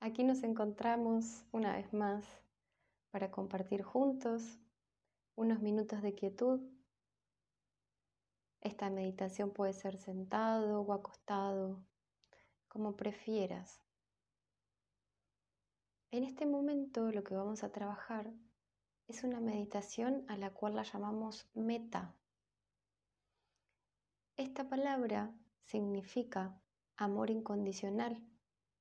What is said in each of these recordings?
Aquí nos encontramos una vez más para compartir juntos unos minutos de quietud. Esta meditación puede ser sentado o acostado, como prefieras. En este momento lo que vamos a trabajar es una meditación a la cual la llamamos meta. Esta palabra significa amor incondicional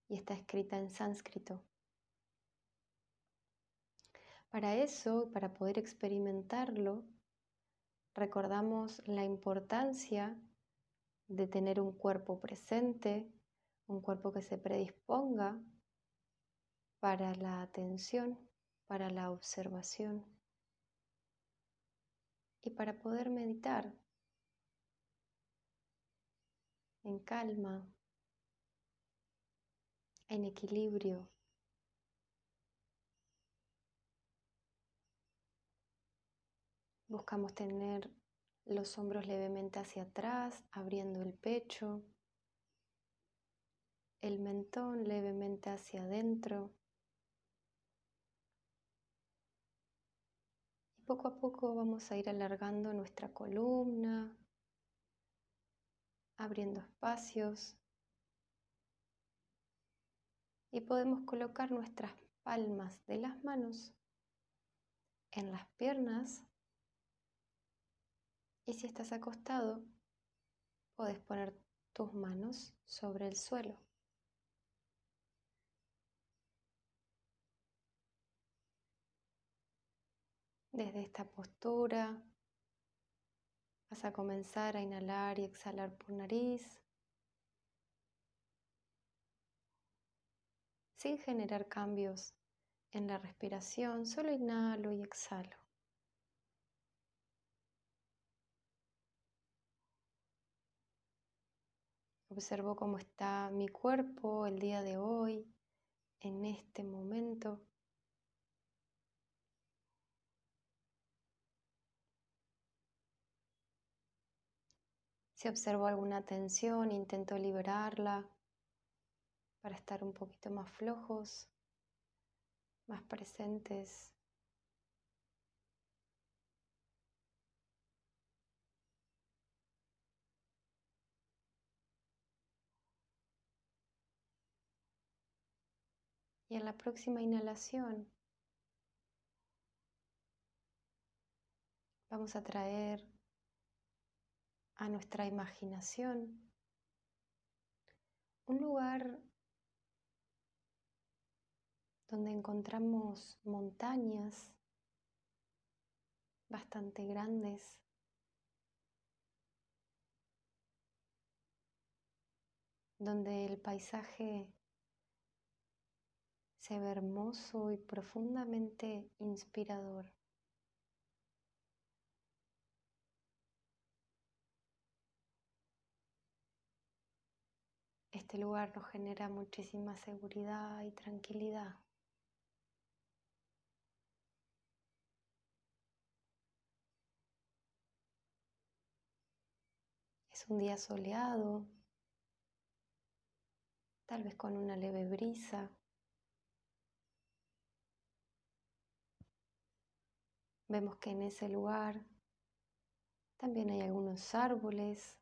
y está escrita en sánscrito. Para eso, para poder experimentarlo, recordamos la importancia de tener un cuerpo presente, un cuerpo que se predisponga para la atención, para la observación y para poder meditar en calma, en equilibrio. Buscamos tener los hombros levemente hacia atrás, abriendo el pecho, el mentón levemente hacia adentro. Y poco a poco vamos a ir alargando nuestra columna, abriendo espacios y podemos colocar nuestras palmas de las manos en las piernas y si estás acostado puedes poner tus manos sobre el suelo. Desde esta postura vas a comenzar a inhalar y exhalar por nariz. Sin generar cambios en la respiración, solo inhalo y exhalo. Observo cómo está mi cuerpo el día de hoy, en este momento. Si observo alguna tensión, intento liberarla para estar un poquito más flojos, más presentes. Y en la próxima inhalación vamos a traer a nuestra imaginación un lugar donde encontramos montañas bastante grandes. donde el paisaje se ve hermoso y profundamente inspirador. Este lugar nos genera muchísima seguridad y tranquilidad. Un día soleado, tal vez con una leve brisa. Vemos que en ese lugar también hay algunos árboles.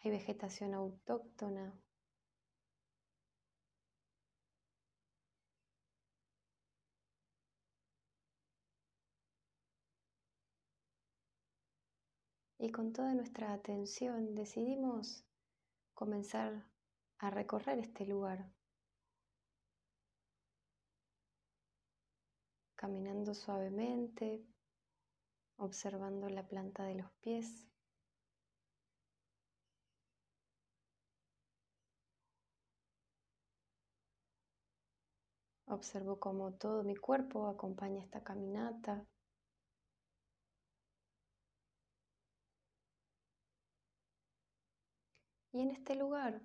Hay vegetación autóctona. Y con toda nuestra atención decidimos comenzar a recorrer este lugar, caminando suavemente, observando la planta de los pies. Observo cómo todo mi cuerpo acompaña esta caminata. Y en este lugar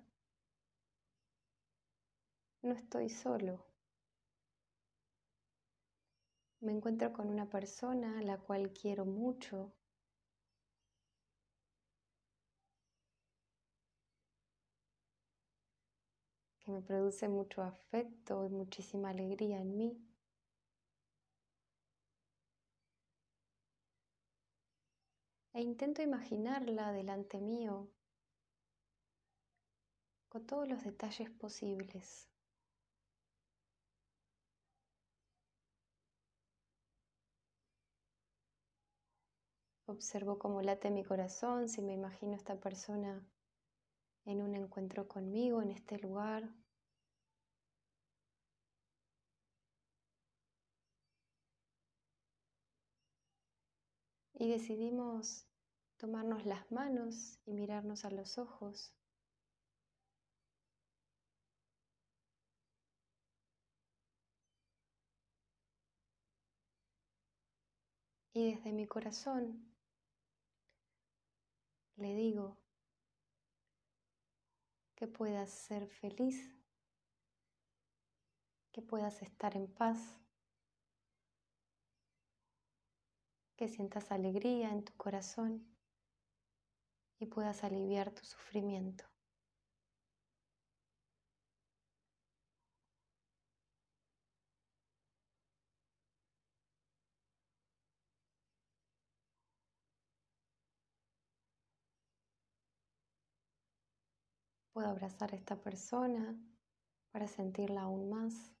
no estoy solo. Me encuentro con una persona a la cual quiero mucho. que me produce mucho afecto y muchísima alegría en mí. E intento imaginarla delante mío todos los detalles posibles. Observo cómo late mi corazón, si me imagino esta persona en un encuentro conmigo en este lugar. Y decidimos tomarnos las manos y mirarnos a los ojos. Y desde mi corazón le digo que puedas ser feliz, que puedas estar en paz, que sientas alegría en tu corazón y puedas aliviar tu sufrimiento. Puedo abrazar a esta persona para sentirla aún más.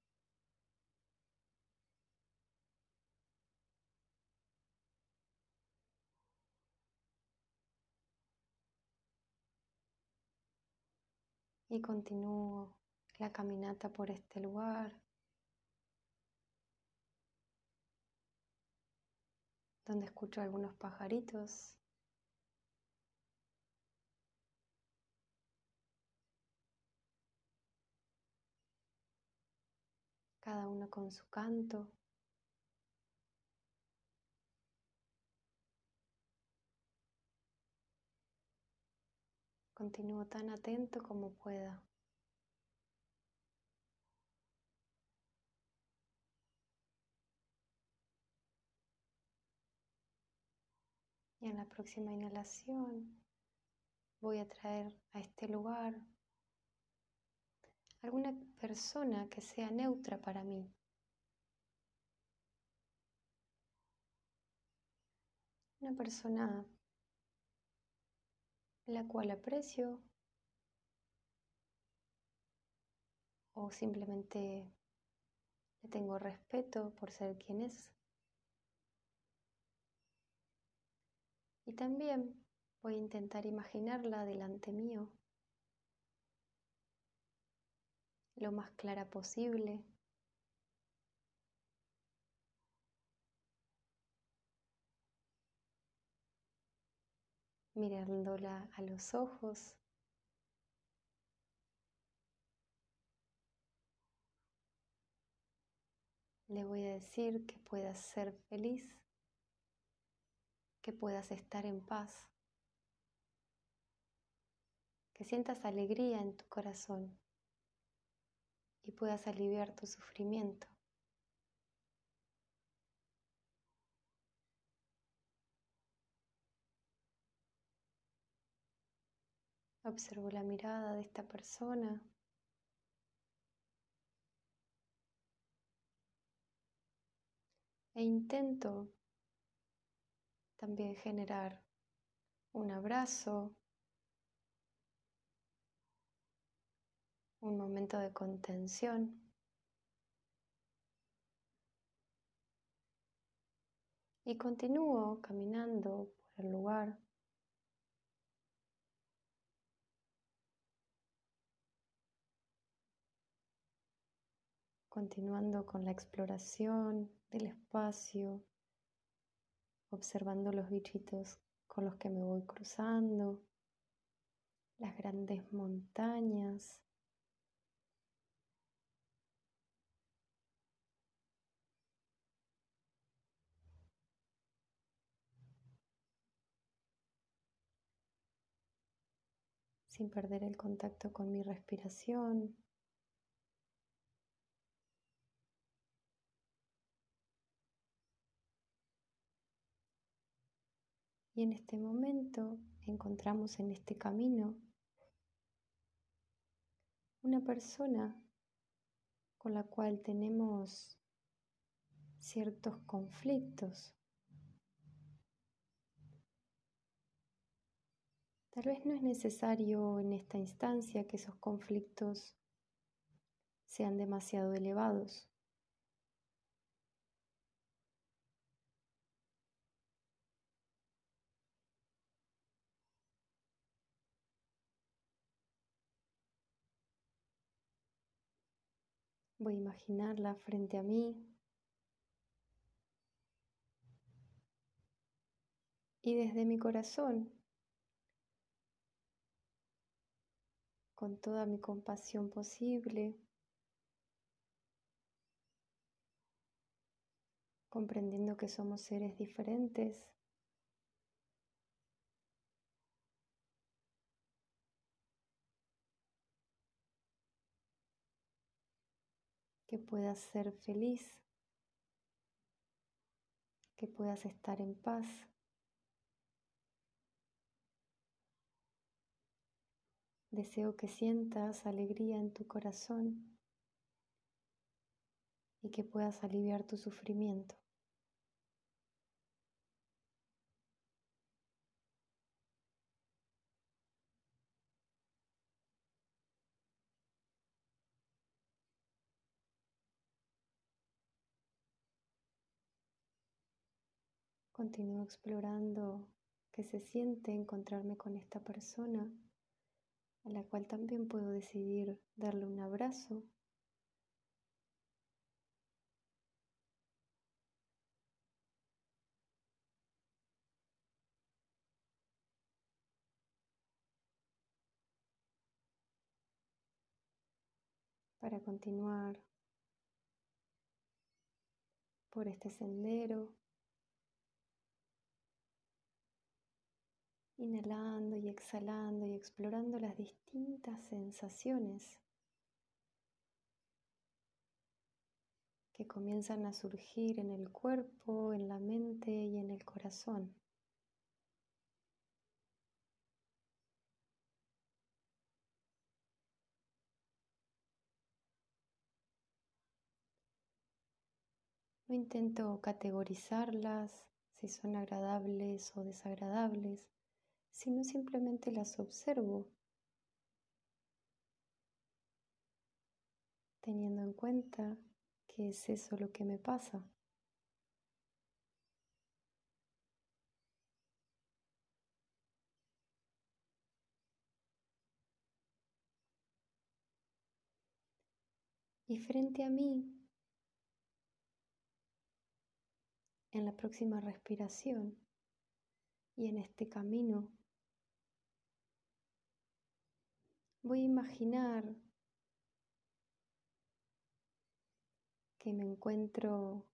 Y continúo la caminata por este lugar. donde escucho algunos pajaritos cada uno con su canto. Continúo tan atento como pueda. Y en la próxima inhalación voy a traer a este lugar alguna persona que sea neutra para mí. Una persona la cual aprecio o simplemente le tengo respeto por ser quien es. Y también voy a intentar imaginarla delante mío lo más clara posible. mirándola a los ojos. Le voy a decir que puedas ser feliz, que puedas estar en paz, que sientas alegría en tu corazón y puedas aliviar tu sufrimiento. Observo la mirada de esta persona. E intento también generar un abrazo un momento de contención. Y continúo caminando por el lugar. Continuando con la exploración del espacio, observando los bichitos con los que me voy cruzando, las grandes montañas, sin perder el contacto con mi respiración. Y en este momento encontramos en este camino una persona con la cual tenemos ciertos conflictos. Tal vez no es necesario en esta instancia que esos conflictos sean demasiado elevados. Voy a imaginarla frente a mí. Y desde mi corazón, con toda mi compasión posible, comprendiendo que somos seres diferentes, que puedas ser feliz, que puedas estar en paz. Deseo que sientas alegría en tu corazón y que puedas aliviar tu sufrimiento. Continúo explorando qué se siente encontrarme con esta persona, a la cual también puedo decidir darle un abrazo. para continuar por este sendero inhalando y exhalando y explorando las distintas sensaciones que comienzan a surgir en el cuerpo, en la mente y en el corazón. No intento categorizarlas, si son agradables o desagradables sino simplemente las observo, teniendo en cuenta que es eso lo que me pasa. Y frente a mí, en la próxima respiración y en este camino voy a imaginar que me encuentro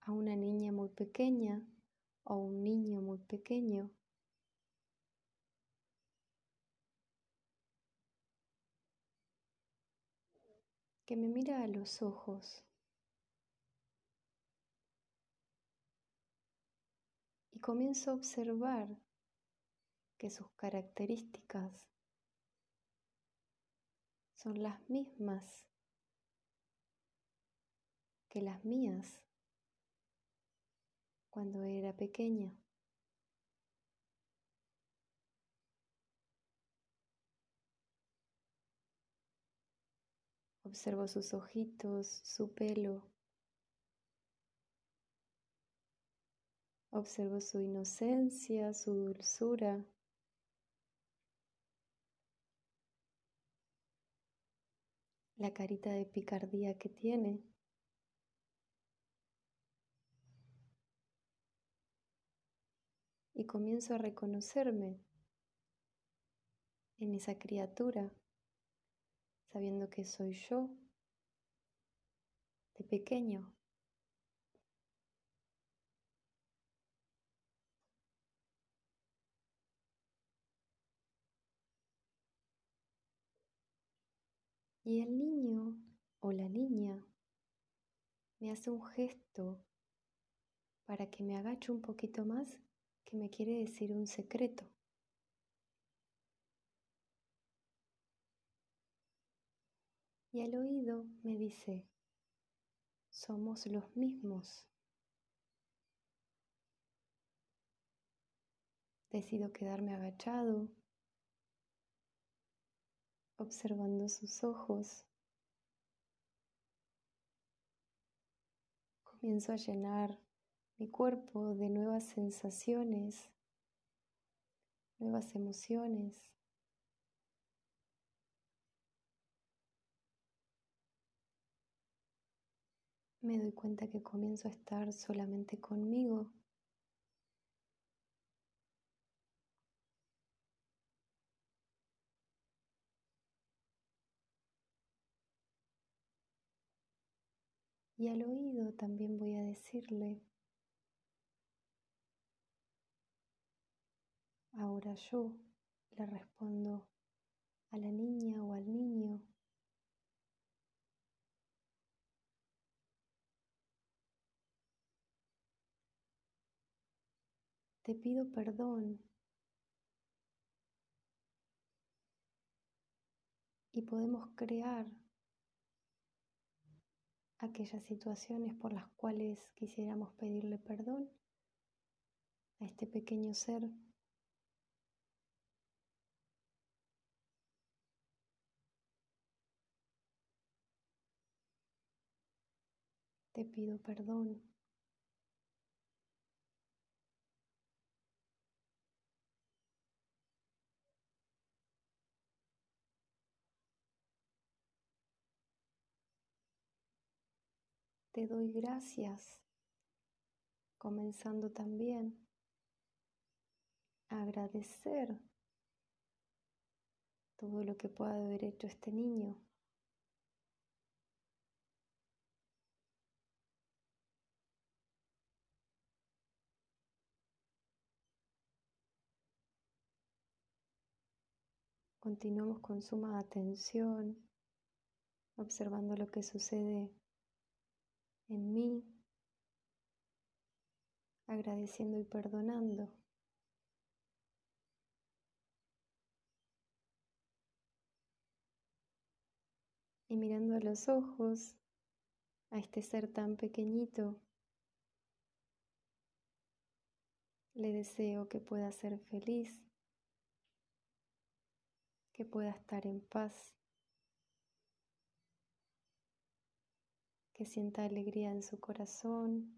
a una niña muy pequeña o un niño muy pequeño. Que me mira a los ojos. Y comienzo a observar que sus características son las mismas que las mías cuando era pequeña. Observo sus ojitos, su pelo. Observo su inocencia, su dulzura. La carita de picardía que tiene. Y comienzo a reconocerme en esa criatura, sabiendo que soy yo de pequeño. Y el niño o la niña me hace un gesto para que me agache un poquito más que me quiere decir un secreto. Y al oído me dice, somos los mismos. Decido quedarme agachado, observando sus ojos. Comienzo a llenar mi cuerpo de nuevas sensaciones, nuevas emociones. Me doy cuenta que comienzo a estar solamente conmigo. Y al oído también voy a decirle, ahora yo le respondo a la niña o al niño. Te pido perdón y podemos crear aquellas situaciones por las cuales quisiéramos pedirle perdón a este pequeño ser. Te pido perdón. Te doy gracias, comenzando también a agradecer todo lo que pueda haber hecho este niño. Continuamos con suma atención, observando lo que sucede en mí, agradeciendo y perdonando. Y mirando a los ojos a este ser tan pequeñito, le deseo que pueda ser feliz, que pueda estar en paz. Que sienta alegría en su corazón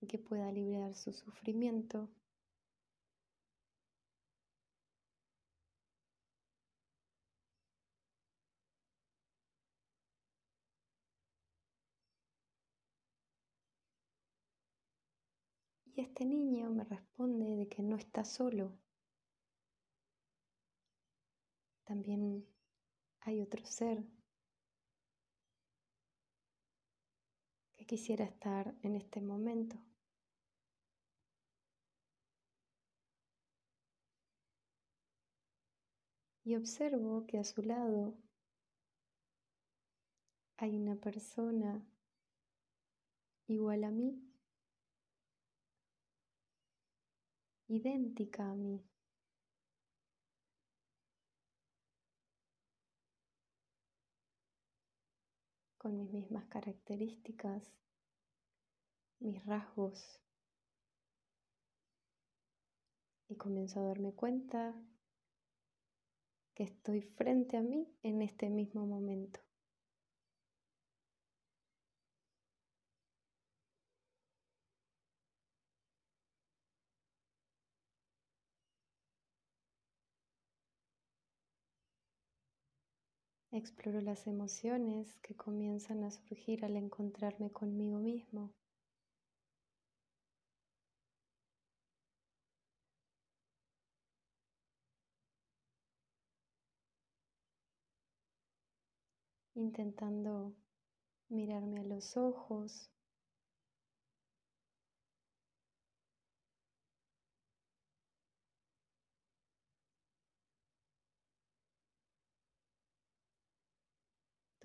y que pueda liberar su sufrimiento. Y este niño me responde de que no está solo. También hay otro ser quisiera estar en este momento. Y observo que a su lado hay una persona igual a mí, idéntica a mí. Con mis mismas características, mis rasgos. Y comienzo a darme cuenta que estoy frente a mí en este mismo momento. Exploro las emociones que comienzan a surgir al encontrarme conmigo mismo. Intentando mirarme a los ojos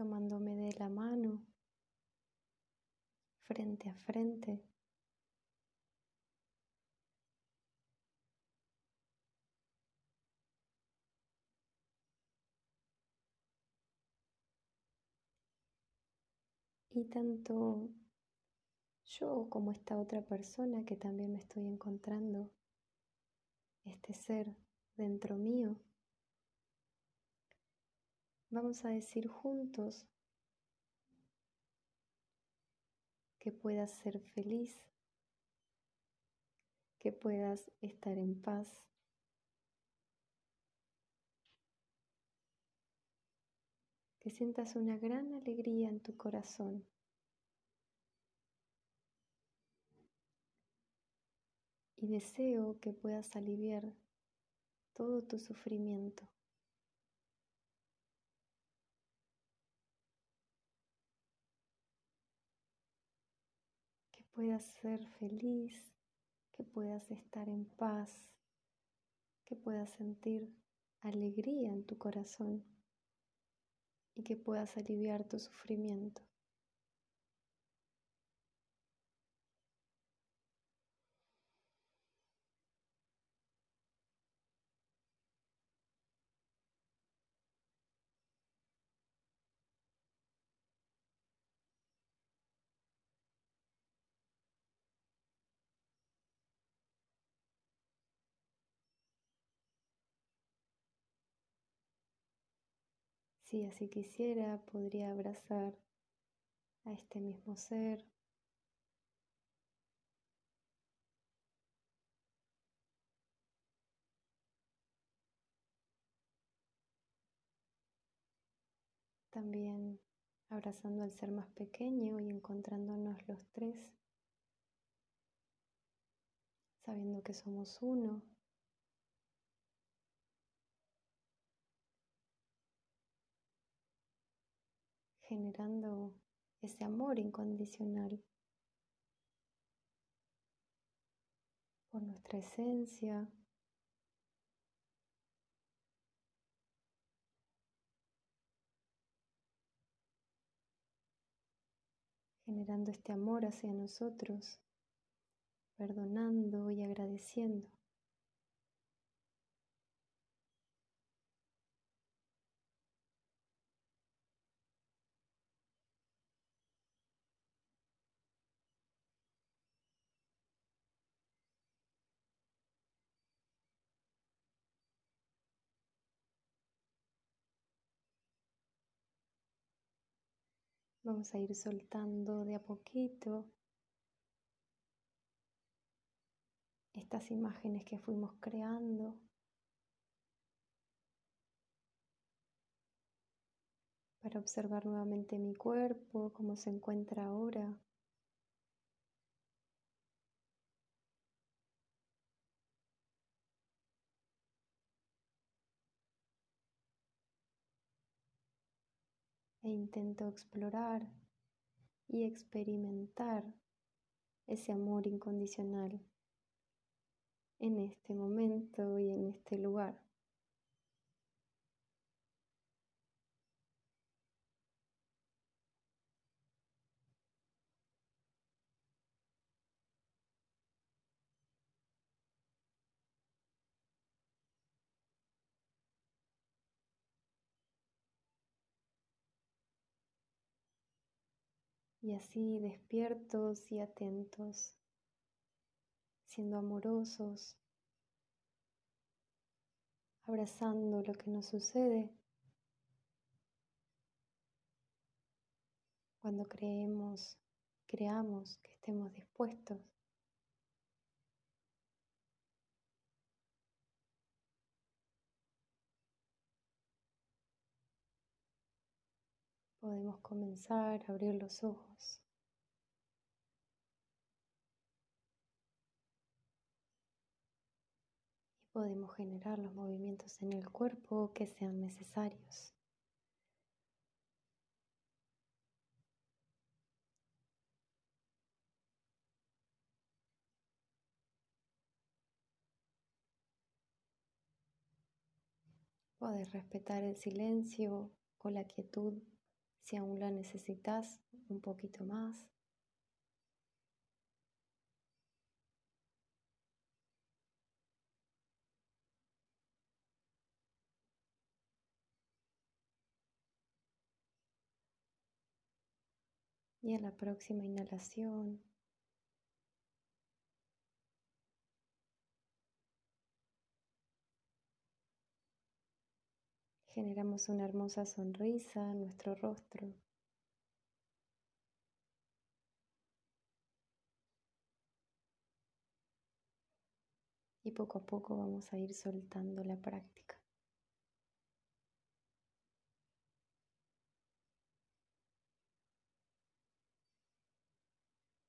tomándome de la mano frente a frente. Y tanto yo como esta otra persona que también me estoy encontrando, este ser dentro mío, vamos a decir juntos que puedas ser feliz, que puedas estar en paz. Que sientas una gran alegría en tu corazón. Y deseo que puedas aliviar todo tu sufrimiento. Puedas ser feliz, que puedas estar en paz, que puedas sentir alegría en tu corazón y que puedas aliviar tu sufrimiento. Si así quisiera, podría abrazar a este mismo ser. También abrazando al ser más pequeño y encontrándonos los tres, sabiendo que somos uno generando ese amor incondicional por nuestra esencia. generando este amor hacia nosotros, perdonando y agradeciendo. Vamos a ir soltando de a poquito estas imágenes que fuimos creando. Para observar nuevamente mi cuerpo, cómo se encuentra ahora. E intento explorar y experimentar ese amor incondicional en este momento y en este lugar. Y así despiertos y atentos, siendo amorosos, abrazando lo que nos sucede cuando creemos, creamos que estemos dispuestos. Podemos comenzar a abrir los ojos. Y podemos generar los movimientos en el cuerpo que sean necesarios. Puedes respetar el silencio o la quietud si aún la necesitas un poquito más. Y a la próxima inhalación, generamos una hermosa sonrisa en nuestro rostro. Y poco a poco vamos a ir soltando la práctica.